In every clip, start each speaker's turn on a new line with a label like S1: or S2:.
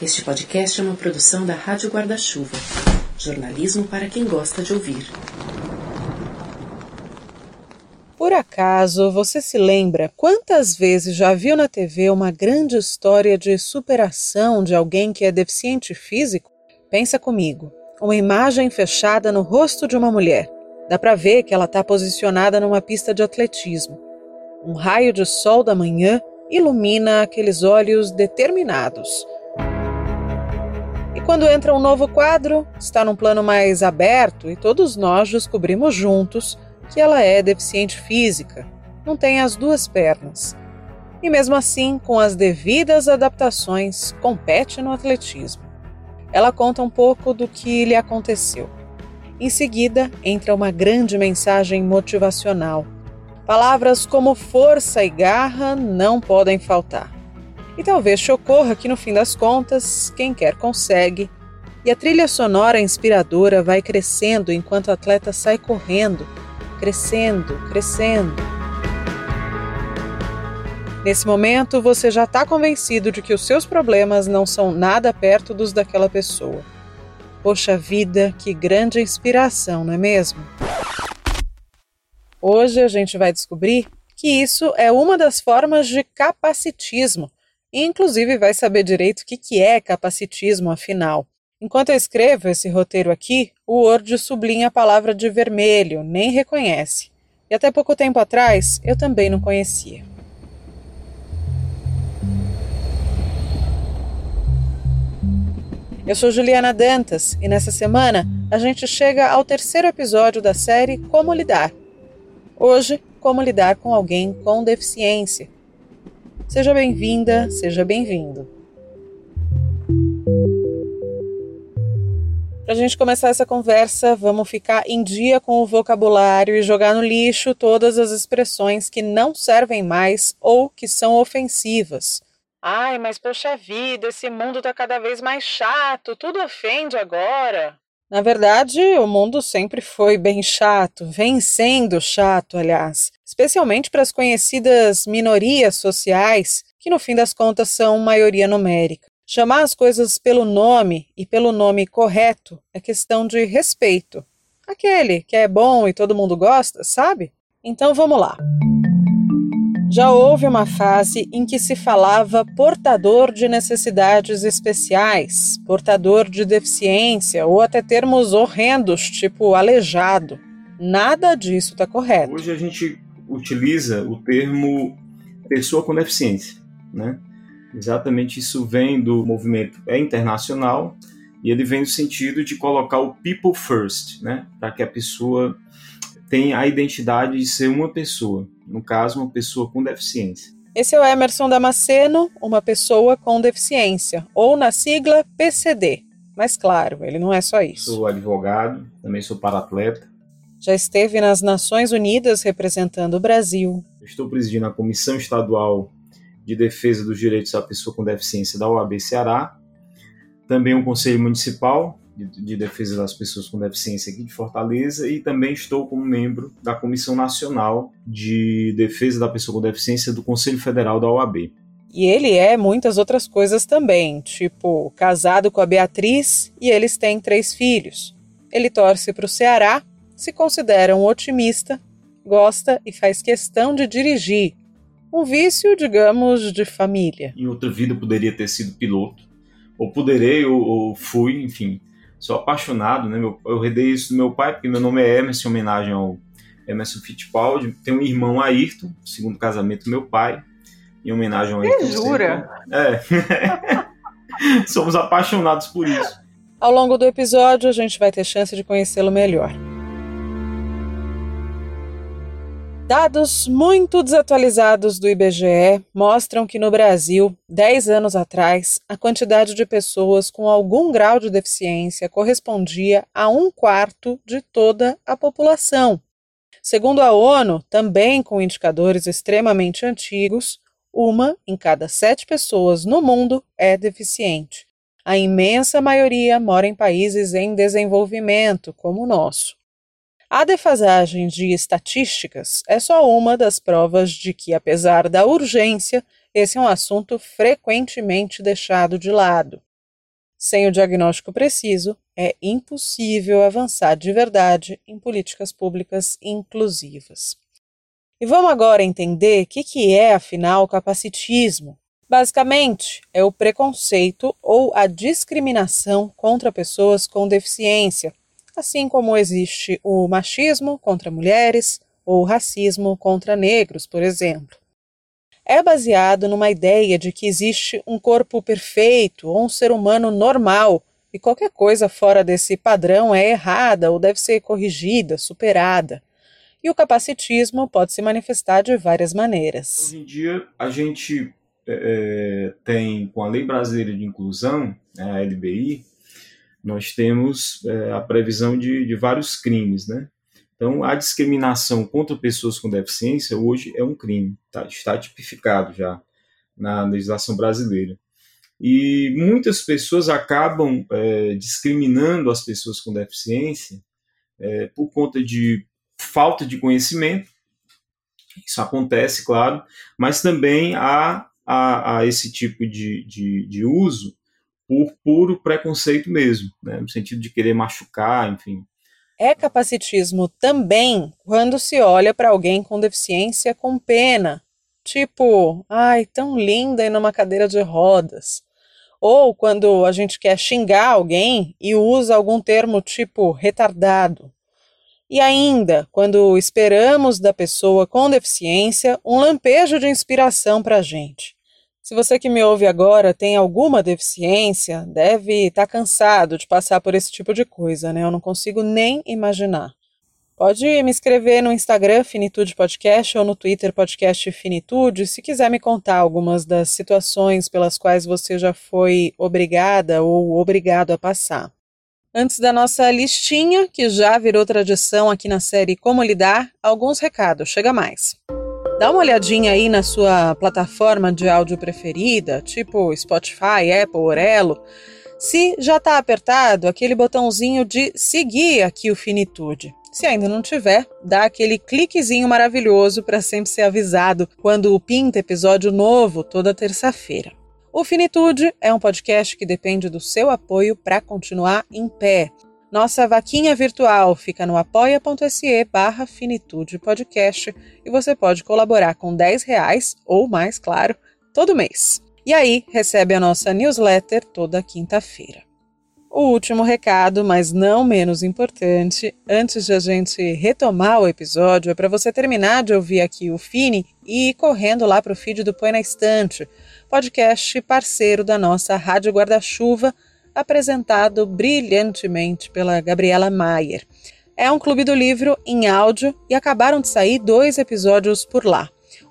S1: Este podcast é uma produção da Rádio Guarda-Chuva. Jornalismo para quem gosta de ouvir.
S2: Por acaso você se lembra quantas vezes já viu na TV uma grande história de superação de alguém que é deficiente físico? Pensa comigo. Uma imagem fechada no rosto de uma mulher. Dá para ver que ela está posicionada numa pista de atletismo. Um raio de sol da manhã ilumina aqueles olhos determinados quando entra um novo quadro, está num plano mais aberto e todos nós descobrimos juntos que ela é deficiente física, não tem as duas pernas. E mesmo assim, com as devidas adaptações, compete no atletismo. Ela conta um pouco do que lhe aconteceu. Em seguida, entra uma grande mensagem motivacional. Palavras como força e garra não podem faltar. E talvez te ocorra que, no fim das contas, quem quer consegue. E a trilha sonora inspiradora vai crescendo enquanto o atleta sai correndo, crescendo, crescendo. Nesse momento, você já está convencido de que os seus problemas não são nada perto dos daquela pessoa. Poxa vida, que grande inspiração, não é mesmo? Hoje a gente vai descobrir que isso é uma das formas de capacitismo e inclusive vai saber direito o que, que é capacitismo, afinal. Enquanto eu escrevo esse roteiro aqui, o Word sublinha a palavra de vermelho, nem reconhece. E até pouco tempo atrás eu também não conhecia. Eu sou Juliana Dantas e nessa semana a gente chega ao terceiro episódio da série Como Lidar. Hoje, como lidar com alguém com deficiência Seja bem-vinda, seja bem-vindo. Para a gente começar essa conversa, vamos ficar em dia com o vocabulário e jogar no lixo todas as expressões que não servem mais ou que são ofensivas. Ai, mas poxa vida, esse mundo está cada vez mais chato, tudo ofende agora. Na verdade, o mundo sempre foi bem chato, vem sendo chato, aliás, especialmente para as conhecidas minorias sociais, que no fim das contas são maioria numérica. Chamar as coisas pelo nome e pelo nome correto é questão de respeito. Aquele que é bom e todo mundo gosta, sabe? Então vamos lá. Já houve uma fase em que se falava portador de necessidades especiais, portador de deficiência ou até termos horrendos, tipo aleijado. Nada disso está correto.
S3: Hoje a gente utiliza o termo pessoa com deficiência, né? Exatamente isso vem do movimento é internacional e ele vem no sentido de colocar o people first, né? Para que a pessoa tem a identidade de ser uma pessoa, no caso, uma pessoa com deficiência.
S2: Esse é o Emerson Damasceno, uma pessoa com deficiência, ou na sigla PCD. Mas claro, ele não é só isso.
S3: Sou advogado, também sou paratleta.
S2: Já esteve nas Nações Unidas representando o Brasil.
S3: Estou presidindo a Comissão Estadual de Defesa dos Direitos da Pessoa com Deficiência da OAB Ceará. Também o Conselho Municipal de, de, Defesa das Pessoas com Deficiência aqui de Fortaleza e também estou como membro da Comissão Nacional de Defesa da Pessoa com Deficiência do Conselho Federal da OAB.
S2: E ele é muitas outras coisas também, tipo casado com a Beatriz e eles têm três filhos. Ele torce para o Ceará, se considera um otimista, gosta e faz questão de dirigir. Um vício, digamos, de família.
S3: Em outra vida poderia ter sido piloto, ou poderei, ou, ou fui, enfim sou apaixonado, né? Eu herdei isso do meu pai, porque meu nome é Emerson, em homenagem ao Emerson Fittipaldi. Tenho um irmão Ayrton, segundo casamento do meu pai, em homenagem ao Ayrton.
S2: jura?
S3: É. Somos apaixonados por isso.
S2: Ao longo do episódio, a gente vai ter chance de conhecê-lo melhor. Dados muito desatualizados do IBGE mostram que no Brasil, 10 anos atrás, a quantidade de pessoas com algum grau de deficiência correspondia a um quarto de toda a população. Segundo a ONU, também com indicadores extremamente antigos, uma em cada sete pessoas no mundo é deficiente. A imensa maioria mora em países em desenvolvimento, como o nosso. A defasagem de estatísticas é só uma das provas de que, apesar da urgência, esse é um assunto frequentemente deixado de lado. Sem o diagnóstico preciso, é impossível avançar de verdade em políticas públicas inclusivas. E vamos agora entender o que, é, afinal, o capacitismo. Basicamente, é o preconceito ou a discriminação contra pessoas com deficiência, assim como existe o machismo contra mulheres ou o racismo contra negros, por exemplo. É baseado numa ideia de que existe um corpo perfeito ou um ser humano normal e qualquer coisa fora desse padrão é errada ou deve ser corrigida, superada. E o capacitismo pode se manifestar de várias maneiras.
S3: Hoje em dia, a gente é, tem, com a Lei Brasileira de Inclusão, né, a LBI, nós temos é, a previsão de, de vários crimes, né? Então, a discriminação contra pessoas com deficiência hoje é um crime, tá? está tipificado já na legislação brasileira. E muitas pessoas acabam é, discriminando as pessoas com deficiência é, por conta de falta de conhecimento, isso acontece, claro, mas também há, há, há esse tipo de, de, de, uso por puro preconceito mesmo, né, no sentido de querer machucar, enfim.
S2: É capacitismo também quando se olha para alguém com deficiência com pena, tipo, ai, tão linda e numa cadeira de rodas. Ou quando a gente quer xingar alguém e usa algum termo tipo retardado. E ainda, quando esperamos da pessoa com deficiência um lampejo de inspiração para a gente. Se você que me ouve agora tem alguma deficiência, deve estar tá cansado de passar por esse tipo de coisa, né? Eu não consigo nem imaginar. Pode me escrever no Instagram Finitude Podcast ou no Twitter Podcast Finitude se quiser me contar algumas das situações pelas quais você já foi obrigada ou obrigado a passar. Antes da nossa listinha, que já virou tradição aqui na série Como Lidar, alguns recados, chega mais. Dá uma olhadinha aí na sua plataforma de áudio preferida, tipo Spotify, Apple, Orelo, se já está apertado aquele botãozinho de seguir aqui o Finitude. Se ainda não tiver, dá aquele cliquezinho maravilhoso para sempre ser avisado quando pinta episódio novo toda terça-feira. O Finitude é um podcast que depende do seu apoio para continuar em pé. Nossa vaquinha virtual fica no apoia.se barra Finitude Podcast e você pode colaborar com 10 reais ou mais, claro, todo mês. E aí recebe a nossa newsletter toda quinta-feira. O último recado, mas não menos importante, antes de a gente retomar o episódio, é para você terminar de ouvir aqui o Fini e ir correndo lá para o feed do Põe na Estante, podcast parceiro da nossa Rádio Guarda-Chuva, apresentado brilhantemente pela Gabriela Maier. É um clube do livro em áudio e acabaram de sair dois episódios por lá.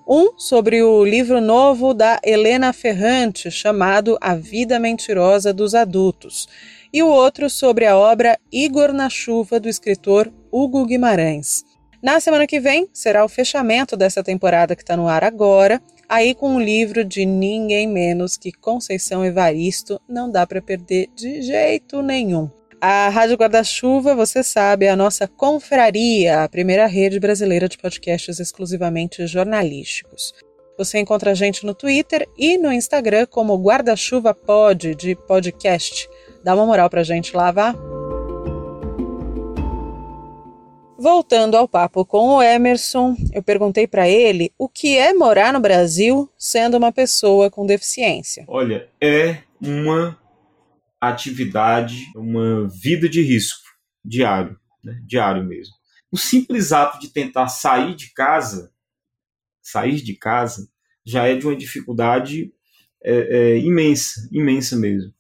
S2: Um sobre o livro novo da Helena Ferrante, chamado A Vida Mentirosa dos Adultos, e o outro sobre a obra Igor na Chuva, do escritor Hugo Guimarães. Na semana que vem será o fechamento dessa temporada que está no ar agora Aí, com um livro de ninguém menos que Conceição Evaristo, não dá para perder de jeito nenhum. A Rádio Guarda-Chuva, você sabe, é a nossa confraria, a primeira rede brasileira de podcasts exclusivamente jornalísticos. Você encontra a gente no Twitter e no Instagram como Guarda-Chuva Pod, de podcast. Dá uma moral pra gente lá, vá? Voltando ao papo com o Emerson, eu perguntei para ele o que é morar no Brasil sendo uma pessoa com deficiência.
S3: Olha, é uma atividade, uma vida de risco diário, né? diário mesmo. O simples ato de tentar sair de casa, sair de casa, já é de uma dificuldade é, é, imensa, imensa mesmo.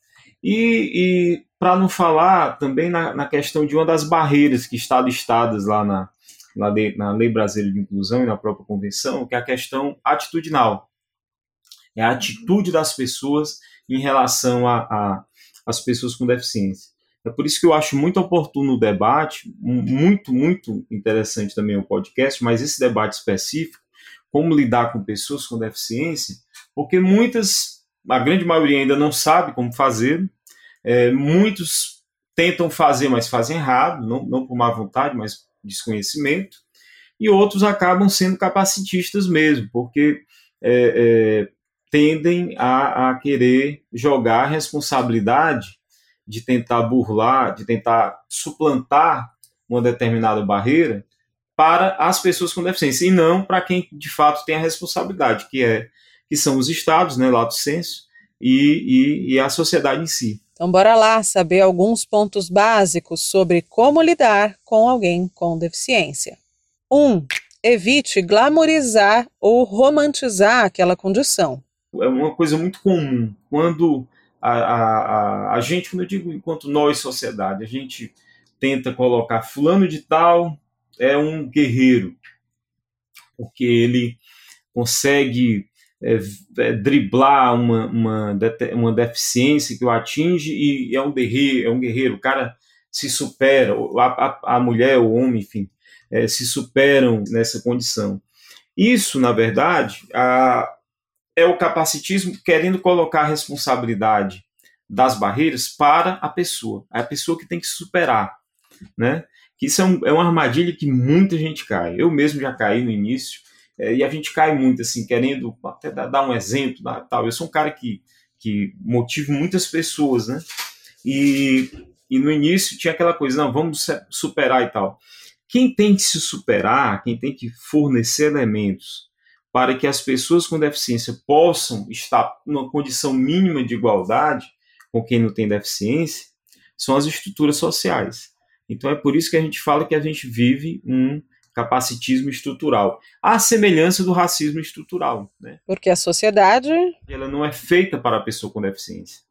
S3: E, e para não falar também na, na, questão de uma das barreiras que está listadas lá na, na, lei, na Lei Brasileira de Inclusão e na própria Convenção, que é a questão atitudinal. É a atitude das pessoas em relação a, as pessoas com deficiência. É por isso que eu acho muito oportuno o debate, muito, muito interessante também o podcast, mas esse debate específico, como lidar com pessoas com deficiência, porque muitas, a grande maioria ainda não sabe como fazer, é, muitos tentam fazer, mas fazem errado, não, não por má vontade, mas desconhecimento. E outros acabam sendo capacitistas mesmo, porque é, é, tendem a, a, querer jogar a responsabilidade de tentar burlar, de tentar suplantar uma determinada barreira para as pessoas com deficiência e não para quem de fato tem a responsabilidade, que é que são os estados, né, lato senso, e, e, e a sociedade em si.
S2: Então, bora lá saber alguns pontos básicos sobre como lidar com alguém com deficiência. 1. Um, evite glamorizar ou romantizar aquela condição.
S3: É uma coisa muito comum. Quando a, a, a, a gente, quando eu digo enquanto nós, sociedade, a gente tenta colocar fulano de tal é um guerreiro, porque ele consegue é, é, driblar uma, uma, uma deficiência que o atinge e é um guerreiro, é um guerreiro. O cara se supera, a, a, a mulher, o homem, enfim, é, se superam nessa condição. Isso, na verdade, a, é o capacitismo querendo colocar a responsabilidade das barreiras para a pessoa, é a pessoa que tem que superar, né? Que isso é, um, é uma armadilha que muita gente cai. Eu mesmo já caí no início é, e a gente cai muito assim, querendo até dar um exemplo, tal. Eu sou um cara que que motivo muitas pessoas, né? E, e no início tinha aquela coisa, não, vamos superar e tal. Quem tem que se superar, quem tem que fornecer elementos para que as pessoas com deficiência possam estar numa condição mínima de igualdade com quem não tem deficiência, são as estruturas sociais. Então é por isso que a gente fala que a gente vive um capacitismo estrutural, à semelhança do racismo estrutural. Né?
S2: Porque a sociedade.
S3: Ela não é feita para a pessoa com deficiência.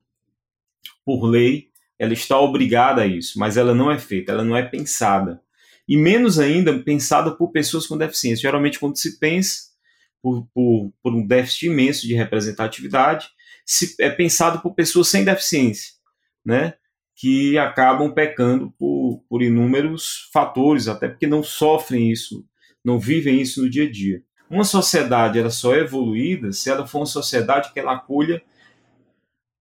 S3: Por lei, ela está obrigada a isso, mas ela não é feita, ela não é pensada e menos ainda pensada por pessoas com deficiência. Geralmente, quando se pensa por, por, por um déficit imenso de representatividade, se, é pensado por pessoas sem deficiência, né? Que acabam pecando por, por inúmeros fatores, até porque não sofrem isso, não vivem isso no dia a dia. Uma sociedade ela só é evoluída se ela for uma sociedade que ela acolha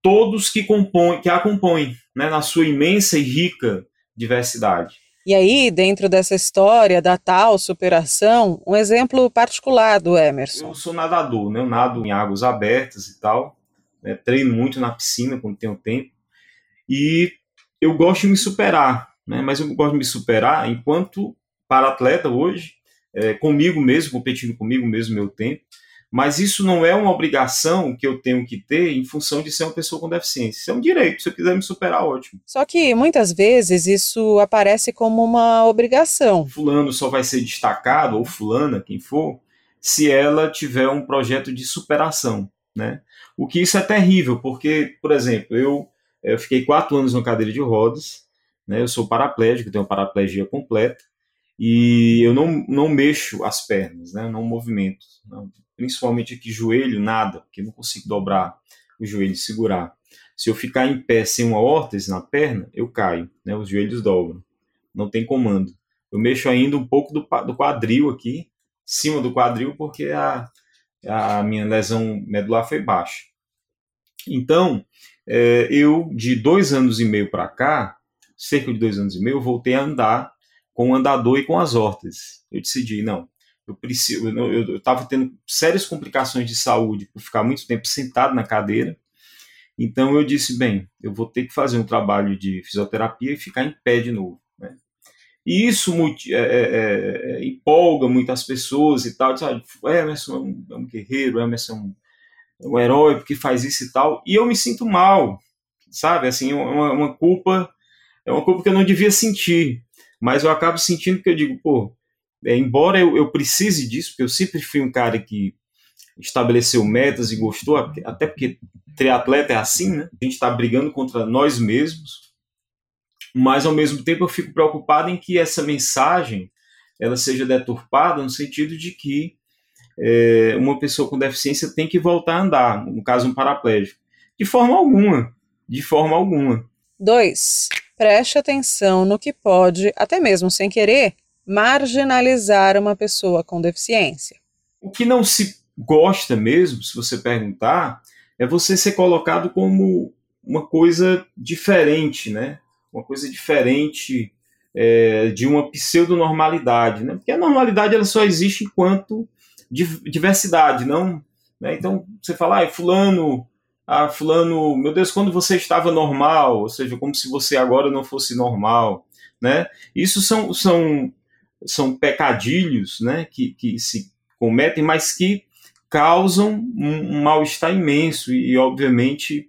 S3: todos que compõem, que a compõem, né, na sua imensa e rica diversidade.
S2: E aí, dentro dessa história da tal superação, um exemplo particular do Emerson.
S3: Eu sou nadador, né? Eu nado em águas abertas e tal. Né? Treino muito na piscina quando tenho tempo. E eu gosto de me superar, né? Mas eu gosto de me superar enquanto para atleta hoje, é, comigo mesmo, competindo comigo mesmo meu tempo. Mas isso não é uma obrigação que eu tenho que ter em função de ser uma pessoa com deficiência. Isso é um direito. Se eu quiser me superar, ótimo.
S2: Só que muitas vezes isso aparece como uma obrigação.
S3: Fulano só vai ser destacado, ou fulana, quem for, se ela tiver um projeto de superação. Né? O que isso é terrível, porque, por exemplo, eu, eu fiquei quatro anos na cadeira de rodas, né? eu sou paraplégico, tenho paraplegia completa, e eu não, não mexo as pernas, né? não movimento. Não principalmente aqui joelho, nada, porque não consigo dobrar o joelho e segurar. Se eu ficar em pé sem uma órtese na perna, eu caio, né? Os joelhos dobram. Não tem comando. Eu mexo ainda um pouco do, do quadril aqui, cima do quadril, porque a, a minha lesão medular foi baixa. Então, é, eu, de dois anos e meio para cá, cerca de dois anos e meio, voltei a andar com o andador e com as órteses. Eu decidi, não, eu preciso, eu estava tendo sérias complicações de saúde por ficar muito tempo sentado na cadeira. Então eu disse, bem, eu vou ter que fazer um trabalho de fisioterapia e ficar em pé de novo. Né? E isso é, é, é, empolga muitas pessoas e tal. Sabe? O Emerson é um, é um guerreiro, Emerson é um, é um, herói porque faz isso e tal. E eu me sinto mal, sabe? Assim, uma, uma culpa, é uma culpa que eu não devia sentir. Mas eu acabo sentindo que eu digo, pô, é, embora eu, eu precise disso, porque eu sempre fui um cara que estabeleceu metas e gostou, até porque triatleta é assim, né? A gente está brigando contra nós mesmos, mas ao mesmo tempo eu fico preocupado em que essa mensagem ela seja deturpada no sentido de que é, uma pessoa com deficiência tem que voltar a andar, no caso um paraplégico, de forma alguma, de forma alguma.
S2: Dois, preste atenção no que pode, até mesmo sem querer, marginalizar uma pessoa com deficiência.
S3: O que não se gosta mesmo, se você perguntar, é você ser colocado como uma coisa diferente, né? Uma coisa diferente é, de uma pseudonormalidade, né? Porque a normalidade ela só existe enquanto diversidade, não? Né? Então você fala, ah, fulano ah, fulano, meu Deus, quando você estava normal, ou seja, como se você agora não fosse normal, né? Isso são, são, são pecadilhos, né, que, que se cometem, mas que causam um, mal-estar imenso e, e obviamente,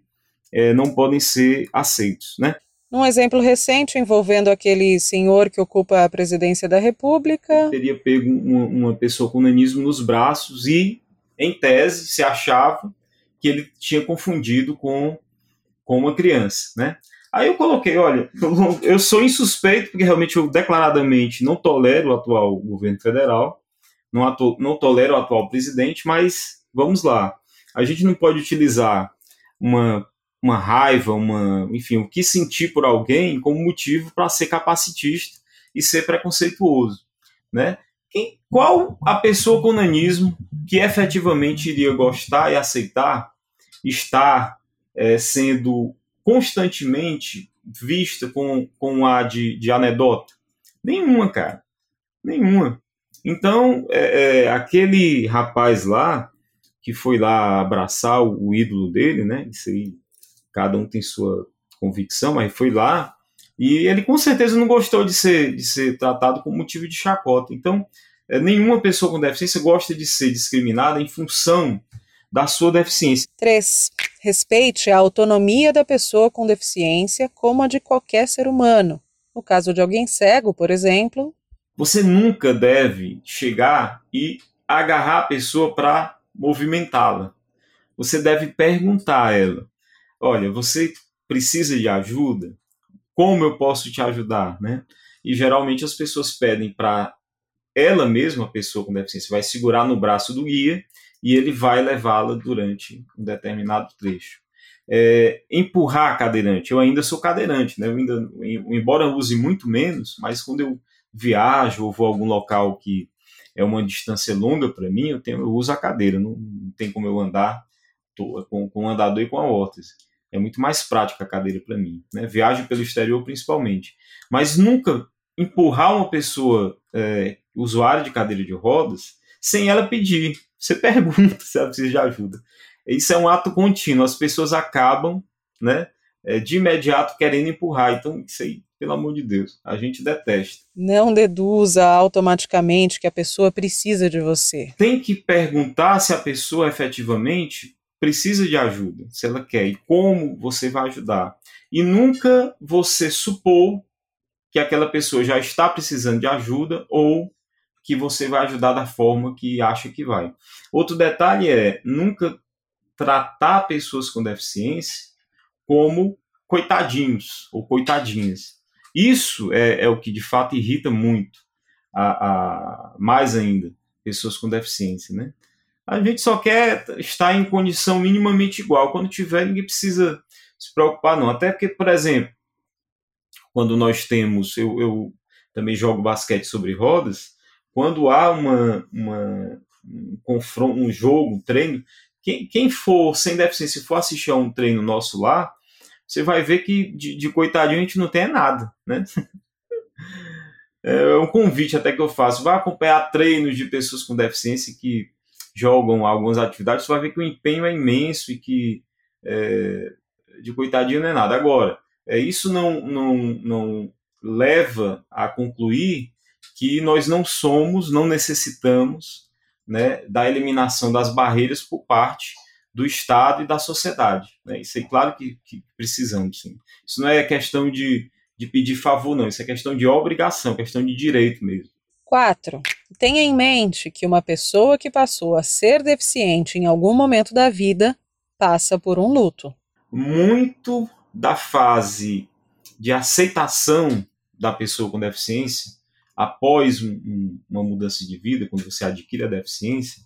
S3: é, não podem ser aceitos, né?
S2: Um exemplo recente envolvendo aquele senhor que ocupa a presidência da República.
S3: Ele teria pego uma, uma pessoa com nanismo nos braços e, em tese, se achava que ele tinha confundido com, com uma criança, né? Aí eu coloquei, olha, eu sou insuspeito porque realmente eu declaradamente não tolero o atual governo federal, não, atu, não tolero o atual presidente, mas vamos lá. A gente não pode utilizar uma uma raiva, uma, enfim, o que sentir por alguém como motivo para ser capacitista e ser preconceituoso, né? Quem, qual a pessoa com nanismo que efetivamente iria gostar e aceitar estar é, sendo constantemente vista com, com a de, de anedota? Nenhuma, cara. Nenhuma. Então, é, é, aquele rapaz lá, que foi lá abraçar o, o ídolo dele, né? Isso aí cada um tem sua convicção, mas foi lá e ele com certeza não gostou de ser, de ser tratado como motivo de chacota. Então, é, nenhuma pessoa com deficiência gosta de ser discriminada em função da sua deficiência.
S2: 3. Respeite a autonomia da pessoa com deficiência como a de qualquer ser humano. No caso de alguém cego, por exemplo.
S3: Você nunca deve chegar e agarrar a pessoa para movimentá-la. Você deve perguntar a ela: olha, você precisa de ajuda? Como eu posso te ajudar, né? E geralmente as pessoas pedem para ela mesma, a pessoa com deficiência, vai segurar no braço do guia e ele vai levá-la durante um determinado trecho. É, empurrar a cadeirante. Eu ainda sou cadeirante, né? Eu ainda, embora eu use muito menos, mas quando eu viajo ou vou a algum local que é uma distância longa para mim, eu, tenho, eu uso a cadeira, não, não tem como eu andar tô, com, com o andador e com a órtese. É muito mais prática a cadeira para mim. Né? Viagem pelo exterior, principalmente. Mas nunca empurrar uma pessoa é, usuária de cadeira de rodas sem ela pedir. Você pergunta se ela precisa de ajuda. Isso é um ato contínuo. As pessoas acabam, né, é, de imediato querendo empurrar. Então, isso aí, pelo amor de Deus, a gente detesta.
S2: Não deduza automaticamente que a pessoa precisa de você.
S3: Tem que perguntar se a pessoa efetivamente precisa de ajuda, se ela quer, e como você vai ajudar. E nunca você supor que aquela pessoa já está precisando de ajuda ou que você vai ajudar da forma que acha que vai. Outro detalhe é nunca tratar pessoas com deficiência como coitadinhos ou coitadinhas. Isso é, é o que de fato irrita muito, a, a, mais ainda, pessoas com deficiência, né? A gente só quer estar em condição minimamente igual. Quando tiver, ninguém precisa se preocupar, não. Até porque, por exemplo, quando nós temos, eu, eu também jogo basquete sobre rodas, quando há uma, uma um confronto, um jogo, um treino, quem, quem for sem deficiência, se for assistir a um treino nosso lá, você vai ver que de, de coitadinho a gente não tem nada, né? É um convite até que eu faço. Vá acompanhar treinos de pessoas com deficiência que jogam algumas atividades, você vai ver que o empenho é imenso e que é, de coitadinho não é nada. Agora, é, isso não, não, não leva a concluir que nós não somos, não necessitamos né, da eliminação das barreiras por parte do Estado e da sociedade. Né? Isso é claro que, que precisamos. Sim. Isso não é questão de, de pedir favor, não. Isso é questão de obrigação, questão de direito mesmo.
S2: 4. Tenha em mente que uma pessoa que passou a ser deficiente em algum momento da vida passa por um luto.
S3: Muito da fase de aceitação da pessoa com deficiência após um, um, uma mudança de vida, quando você adquire a deficiência,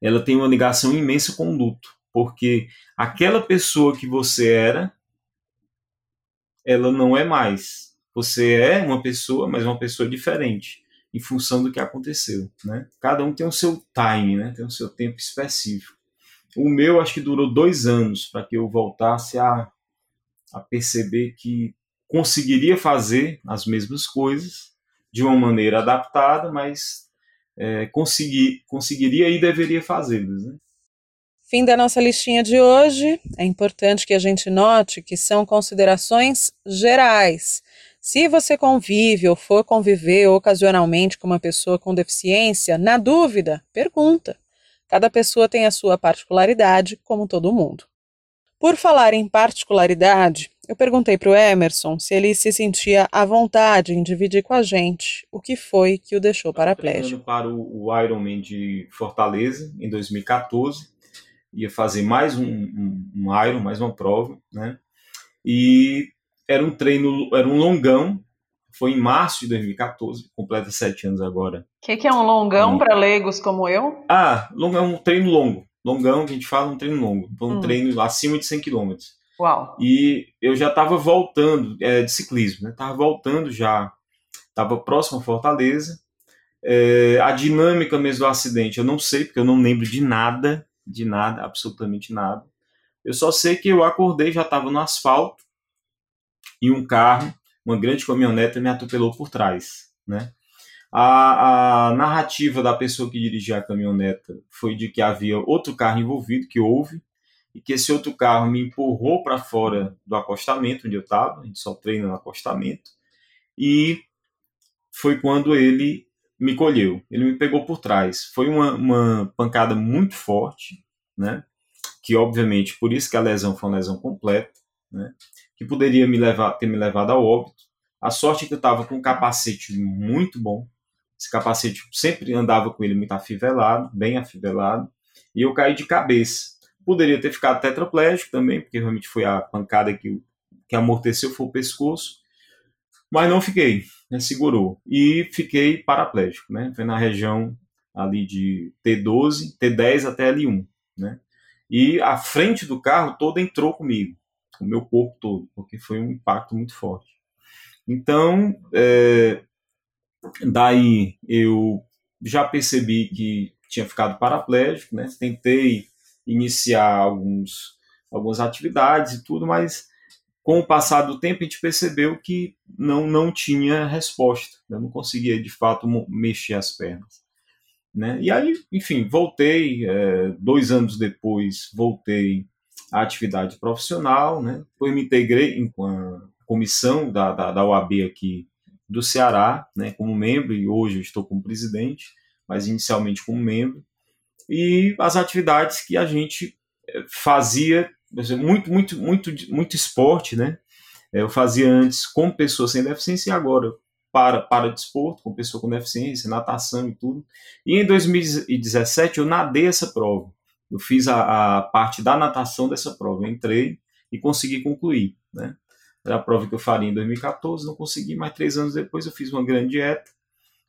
S3: ela tem uma ligação imensa com o luto, porque aquela pessoa que você era, ela não é mais você é uma pessoa, mas uma pessoa diferente em função do que aconteceu, né? Cada um tem o seu time, né? Tem o seu tempo específico. O meu acho que durou dois anos para que eu voltasse a, a perceber que conseguiria fazer as mesmas coisas de uma maneira adaptada, mas é, consegui, conseguiria e deveria fazê-las. Né?
S2: Fim da nossa listinha de hoje. É importante que a gente note que são considerações gerais. Se você convive ou for conviver ocasionalmente com uma pessoa com deficiência, na dúvida, pergunta. Cada pessoa tem a sua particularidade, como todo mundo. Por falar em particularidade, eu perguntei para o Emerson se ele se sentia à vontade em dividir com a gente o que foi que o deixou paraplégico.
S3: para o Ironman de Fortaleza em 2014 ia fazer mais um, um, um Iron, mais uma prova, né? E era um treino, era um longão. Foi em março de 2014, completa sete anos agora.
S2: O que, que, é um longão para leigos como eu?
S3: Ah, longão é um treino longo. Longão, que a gente fala, um treino longo. Um hum. treino acima de 100 km.
S2: Uau.
S3: E eu já estava voltando é, de ciclismo, né? Tava voltando já, estava próximo a Fortaleza. É, a dinâmica mesmo do acidente, eu não sei, porque eu não lembro de nada de nada, absolutamente nada. Eu só sei que eu acordei, já estava no asfalto e um carro, uma grande caminhonete, me atropelou por trás, né? A, a narrativa da pessoa que dirigia a caminhoneta foi de que havia outro carro envolvido, que houve, e que esse outro carro me empurrou para fora do acostamento onde eu estava, a gente só treina no acostamento, e foi quando ele me colheu, ele me pegou por trás. Foi uma, uma pancada muito forte, né? Que obviamente, por isso que a lesão foi uma lesão completa, né? Que poderia me levar, ter me levado ao óbito. A sorte é que eu estava com um capacete muito bom. Esse capacete sempre andava com ele muito afivelado, bem afivelado, e eu caí de cabeça. Poderia ter ficado tetraplégico também, porque realmente foi a pancada que, que amorteceu foi o pescoço, mas não fiquei né, segurou. E fiquei paraplégico, né? Foi na região ali de T12, T10 até L1, né? E a frente do carro toda entrou comigo, o meu corpo todo, porque foi um impacto muito forte. Então, é, daí eu já percebi que tinha ficado paraplégico, né? Tentei iniciar alguns, algumas atividades e tudo, mas com o passar do tempo, a gente percebeu que não, não tinha resposta. Eu né? não conseguia, de fato, mexer as pernas. Né? E aí, enfim, voltei, é, dois anos depois, voltei à atividade profissional, né? depois me integrei a comissão da, da, da OAB aqui do Ceará, né, como membro, e hoje eu estou como presidente, mas inicialmente como membro, e as atividades que a gente é, fazia muito, muito, muito, muito esporte, né? Eu fazia antes com pessoas sem deficiência e agora para, para desporto, com pessoa com deficiência, natação e tudo. E em 2017 eu nadei essa prova. Eu fiz a, a parte da natação dessa prova. Eu entrei e consegui concluir, né? Era a prova que eu faria em 2014, não consegui, mas três anos depois eu fiz uma grande dieta,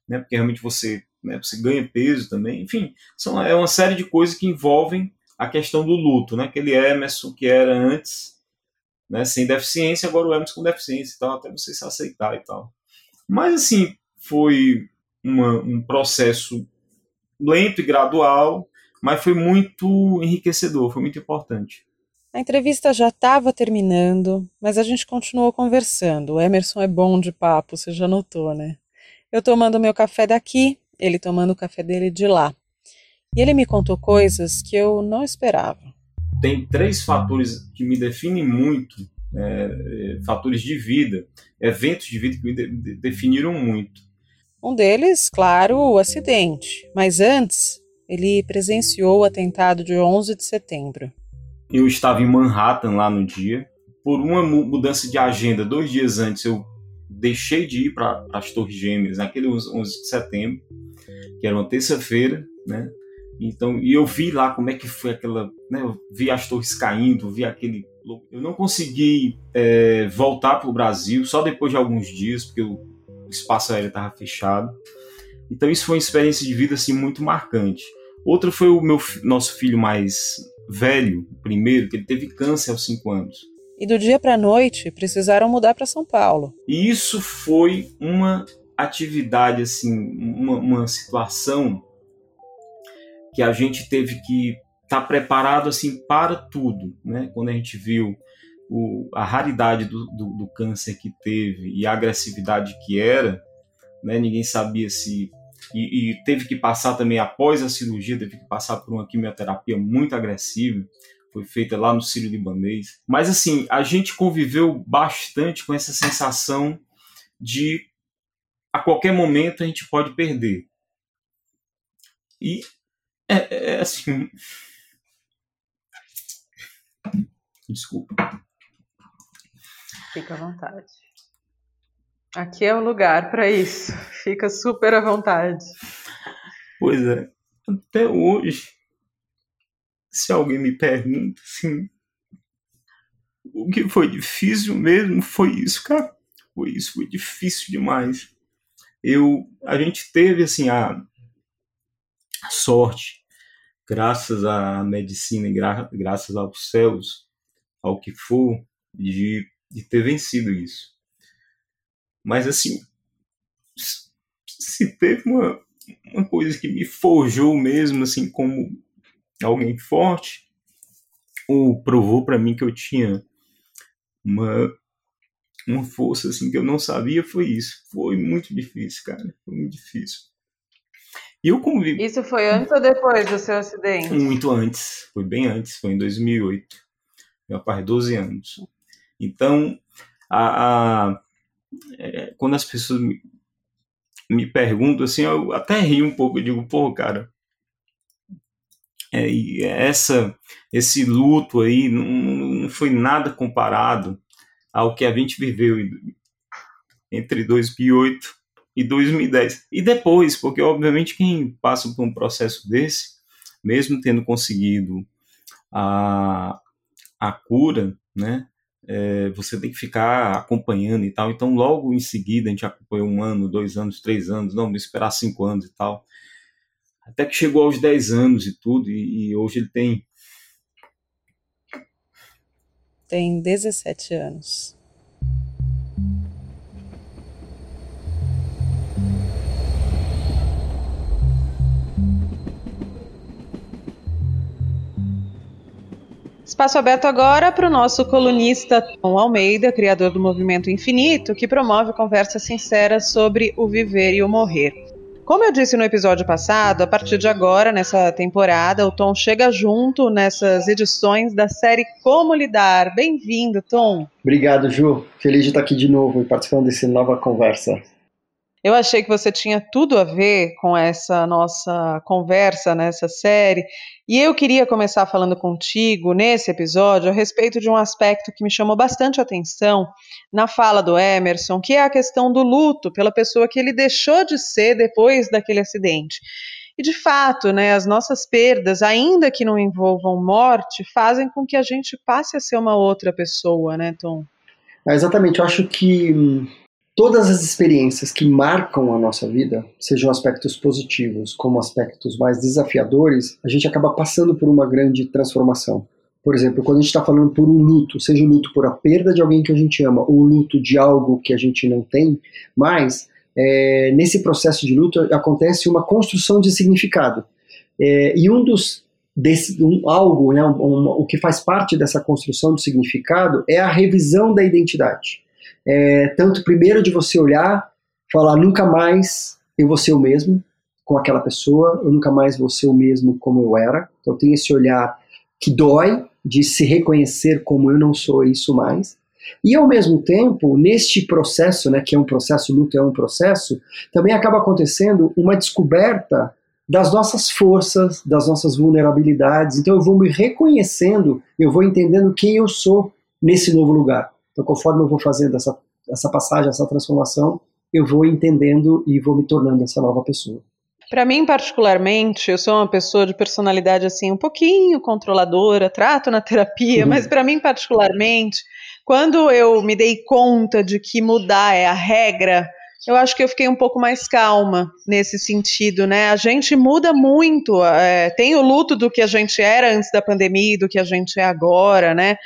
S3: né? Porque realmente você, né, você ganha peso também. Enfim, são, é uma série de coisas que envolvem a questão do luto, né? Aquele Emerson que era antes, né, sem deficiência, agora o Emerson com deficiência e tal, até você se aceitar e tal. Mas assim, foi uma, um processo lento e gradual, mas foi muito enriquecedor, foi muito importante.
S2: A entrevista já estava terminando, mas a gente continuou conversando. O Emerson é bom de papo, você já notou, né? Eu tomando meu café daqui, ele tomando o café dele de lá. E ele me contou coisas que eu não esperava.
S3: Tem três fatores que me definem muito, é, é fatores de vida, eventos de vida que me de definiram muito.
S2: Um deles, claro, o acidente. Mas antes, ele presenciou o atentado de 11 de setembro.
S3: Eu estava em Manhattan lá no dia. Por uma mudança de agenda, dois dias antes, eu deixei de ir para as Torres Gêmeas, naquele 11 de setembro, que era uma terça-feira, né? Então, e eu vi lá como é que foi aquela, né, eu vi as torres caindo, vi aquele, eu não consegui é, voltar para o Brasil só depois de alguns dias, porque o espaço aéreo estava fechado. Então isso foi uma experiência de vida assim muito marcante. Outro foi o meu nosso filho mais velho, o primeiro, que ele teve câncer aos 5 anos.
S2: E do dia para a noite precisaram mudar para São Paulo.
S3: E isso foi uma atividade assim, uma, uma situação que a gente teve que estar tá preparado assim para tudo, né? Quando a gente viu o, a raridade do, do, do, câncer que teve e a agressividade que era, né? Ninguém sabia se e, e, teve que passar também após a cirurgia, teve que passar por uma quimioterapia muito agressiva, foi feita lá no Sírio Libanês. Mas assim, a gente conviveu bastante com essa sensação de a qualquer momento a gente pode perder. E é, é, é assim. Desculpa.
S2: Fica à vontade. Aqui é o lugar para isso. Fica super à vontade.
S3: Pois é. Até hoje, se alguém me pergunta assim, o que foi difícil mesmo foi isso, cara. Foi isso, foi difícil demais. Eu, a gente teve assim a, sorte, graças à medicina e gra, graças aos céus, ao que for, de, de ter vencido isso. Mas assim, se teve uma, uma coisa que me forjou mesmo, assim, como alguém forte, ou provou para mim que eu tinha uma, uma força assim que eu não sabia, foi isso. Foi muito difícil, cara. Foi muito difícil. E eu convivi.
S2: Isso foi antes ou depois do seu acidente?
S3: Muito antes. Foi bem antes. Foi em 2008. Meu pai, 12 anos. Então, a, a é, quando as pessoas me, me, perguntam assim, eu até rio um pouco, eu digo, pô, cara, é, e essa, esse luto aí não, não foi nada comparado ao que a gente viveu entre 2008 e 2010. E depois, porque obviamente quem passa por um processo desse, mesmo tendo conseguido a, a cura, né, é, você tem que ficar acompanhando e tal. Então, logo em seguida, a gente acompanhou um ano, dois anos, três anos, não, vamos esperar cinco anos e tal. Até que chegou aos dez anos e tudo, e, e hoje ele tem.
S2: Tem 17 anos. Espaço aberto agora para o nosso colunista Tom Almeida, criador do Movimento Infinito, que promove conversas sinceras sobre o viver e o morrer. Como eu disse no episódio passado, a partir de agora, nessa temporada, o Tom chega junto nessas edições da série Como Lidar. Bem-vindo, Tom.
S4: Obrigado, Ju. Feliz de estar aqui de novo e participando dessa nova conversa.
S2: Eu achei que você tinha tudo a ver com essa nossa conversa nessa série, e eu queria começar falando contigo nesse episódio a respeito de um aspecto que me chamou bastante atenção na fala do Emerson, que é a questão do luto pela pessoa que ele deixou de ser depois daquele acidente. E de fato, né, as nossas perdas, ainda que não envolvam morte, fazem com que a gente passe a ser uma outra pessoa, né, Tom?
S4: É, exatamente, eu acho que hum, todas as experiências que marcam a nossa vida, sejam aspectos positivos como aspectos mais desafiadores, a gente acaba passando por uma grande transformação. Por exemplo, quando a gente está falando por um luto, seja o luto por a perda de alguém que a gente ama ou o luto de algo que a gente não tem mais, é, nesse processo de luto acontece uma construção de significado. É, e um dos desse, um, algo, né, um, um, o que faz parte dessa construção de significado é a revisão da identidade. É, tanto primeiro de você olhar, falar nunca mais eu vou ser o mesmo com aquela pessoa, eu nunca mais vou ser o mesmo como eu era. Então tem esse olhar que dói de se reconhecer como eu não sou isso mais. E ao mesmo tempo, neste processo, né, que é um processo, luto é um processo, também acaba acontecendo uma descoberta das nossas forças, das nossas vulnerabilidades. Então eu vou me reconhecendo, eu vou entendendo quem eu sou nesse novo lugar. Então, conforme eu vou fazendo essa, essa passagem, essa transformação, eu vou entendendo e vou me tornando essa nova pessoa.
S2: Para mim, particularmente, eu sou uma pessoa de personalidade assim um pouquinho controladora, trato na terapia, uhum. mas para mim, particularmente, quando eu me dei conta de que mudar é a regra, eu acho que eu fiquei um pouco mais calma nesse sentido, né? A gente muda muito, é, tem o luto do que a gente era antes da pandemia e do que a gente é agora, né?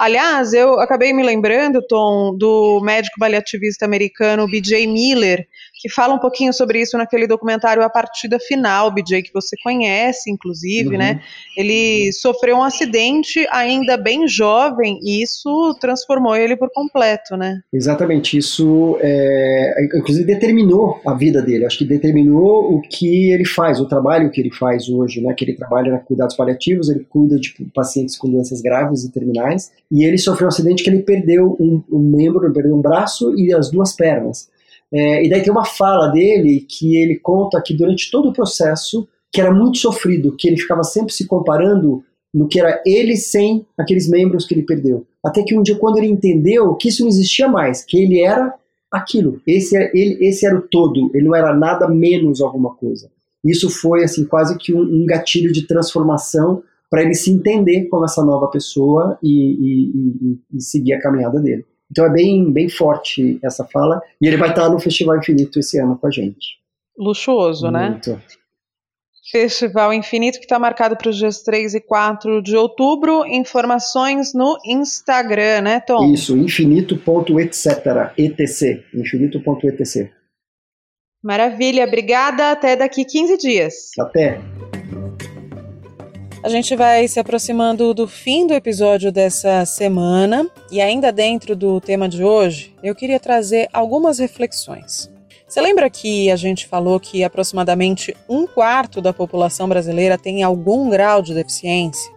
S2: Aliás, eu acabei me lembrando, Tom, do médico paliativista americano B.J. Miller, que fala um pouquinho sobre isso naquele documentário A Partida Final, BJ, que você conhece, inclusive, né? uhum. né? Ele sofreu um acidente ainda bem jovem e isso transformou ele por completo, né?
S4: Exatamente, isso é, inclusive determinou a vida dele, acho que determinou o que ele faz, o trabalho que ele faz hoje, né? Que ele trabalha na cuidados paliativos, ele cuida de pacientes com doenças graves e terminais, e ele sofreu um acidente que ele perdeu um, um membro, perdeu um braço e as duas pernas. É, e daí tem uma fala dele que ele conta que durante todo o processo, que era muito sofrido, que ele ficava sempre se comparando no que era ele sem aqueles membros que ele perdeu. Até que um dia, quando ele entendeu que isso não existia mais, que ele era aquilo, esse, era, ele, esse era o todo, ele não era nada menos alguma coisa. Isso foi assim quase que um, um gatilho de transformação para ele se entender como essa nova pessoa e, e, e, e seguir a caminhada dele. Então é bem, bem forte essa fala. E ele vai estar no Festival Infinito esse ano com a gente.
S2: Luxuoso, né? Muito. né? Festival Infinito que está marcado para os dias 3 e 4 de outubro. Informações no Instagram, né, Tom?
S4: Isso, infinito.etc. etc. Infinito.etc.
S2: Maravilha, obrigada. Até daqui 15 dias.
S4: Até.
S2: A gente vai se aproximando do fim do episódio dessa semana e, ainda dentro do tema de hoje, eu queria trazer algumas reflexões. Você lembra que a gente falou que aproximadamente um quarto da população brasileira tem algum grau de deficiência?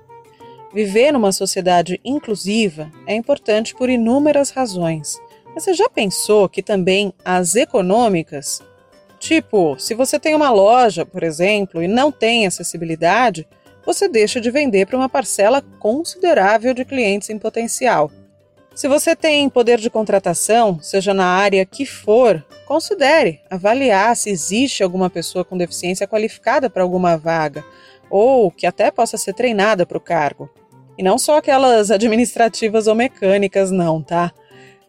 S2: Viver numa sociedade inclusiva é importante por inúmeras razões. Mas você já pensou que também as econômicas? Tipo, se você tem uma loja, por exemplo, e não tem acessibilidade, você deixa de vender para uma parcela considerável de clientes em potencial. Se você tem poder de contratação, seja na área que for, considere avaliar se existe alguma pessoa com deficiência qualificada para alguma vaga, ou que até possa ser treinada para o cargo. E não só aquelas administrativas ou mecânicas, não, tá?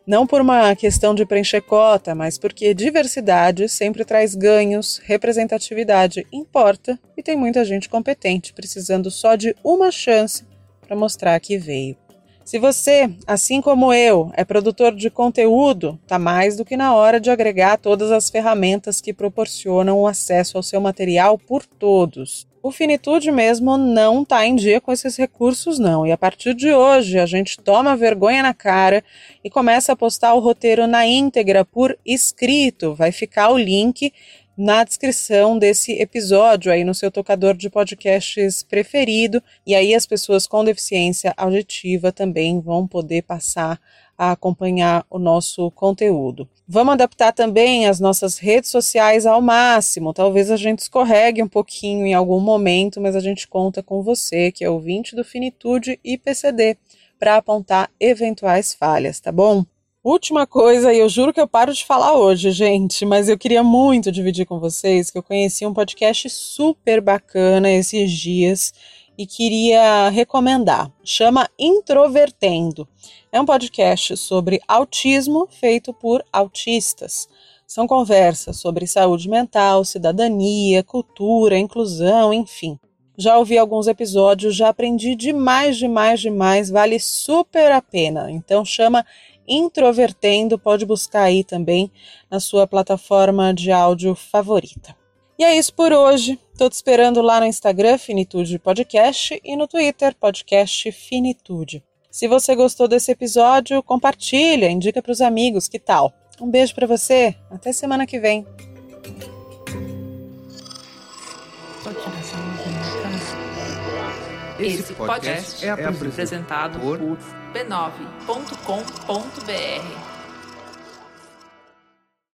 S2: Não por uma questão de preencher cota, mas porque diversidade sempre traz ganhos, representatividade importa e tem muita gente competente precisando só de uma chance para mostrar que veio. Se você, assim como eu, é produtor de conteúdo, tá mais do que na hora de agregar todas as ferramentas que proporcionam o acesso ao seu material por todos o Finitude mesmo não está em dia com esses recursos, não. E a partir de hoje, a gente toma vergonha na cara e começa a postar o roteiro na íntegra por escrito. Vai ficar o link na descrição desse episódio aí no seu tocador de podcasts preferido. E aí as pessoas com deficiência auditiva também vão poder passar a acompanhar o nosso conteúdo. Vamos adaptar também as nossas redes sociais ao máximo. Talvez a gente escorregue um pouquinho em algum momento, mas a gente conta com você, que é ouvinte do Finitude e PCD, para apontar eventuais falhas, tá bom? Última coisa, e eu juro que eu paro de falar hoje, gente, mas eu queria muito dividir com vocês que eu conheci um podcast super bacana esses dias e queria recomendar. Chama Introvertendo. É um podcast sobre autismo feito por autistas. São conversas sobre saúde mental, cidadania, cultura, inclusão, enfim. Já ouvi alguns episódios, já aprendi demais, demais, demais, vale super a pena. Então chama Introvertendo, pode buscar aí também na sua plataforma de áudio favorita. E é isso por hoje. Tô te esperando lá no Instagram, Finitude Podcast, e no Twitter, Podcast Finitude. Se você gostou desse episódio, compartilha, indica para os amigos, que tal? Um beijo para você, até semana que vem.
S5: Esse podcast é apresentado por b9.com.br.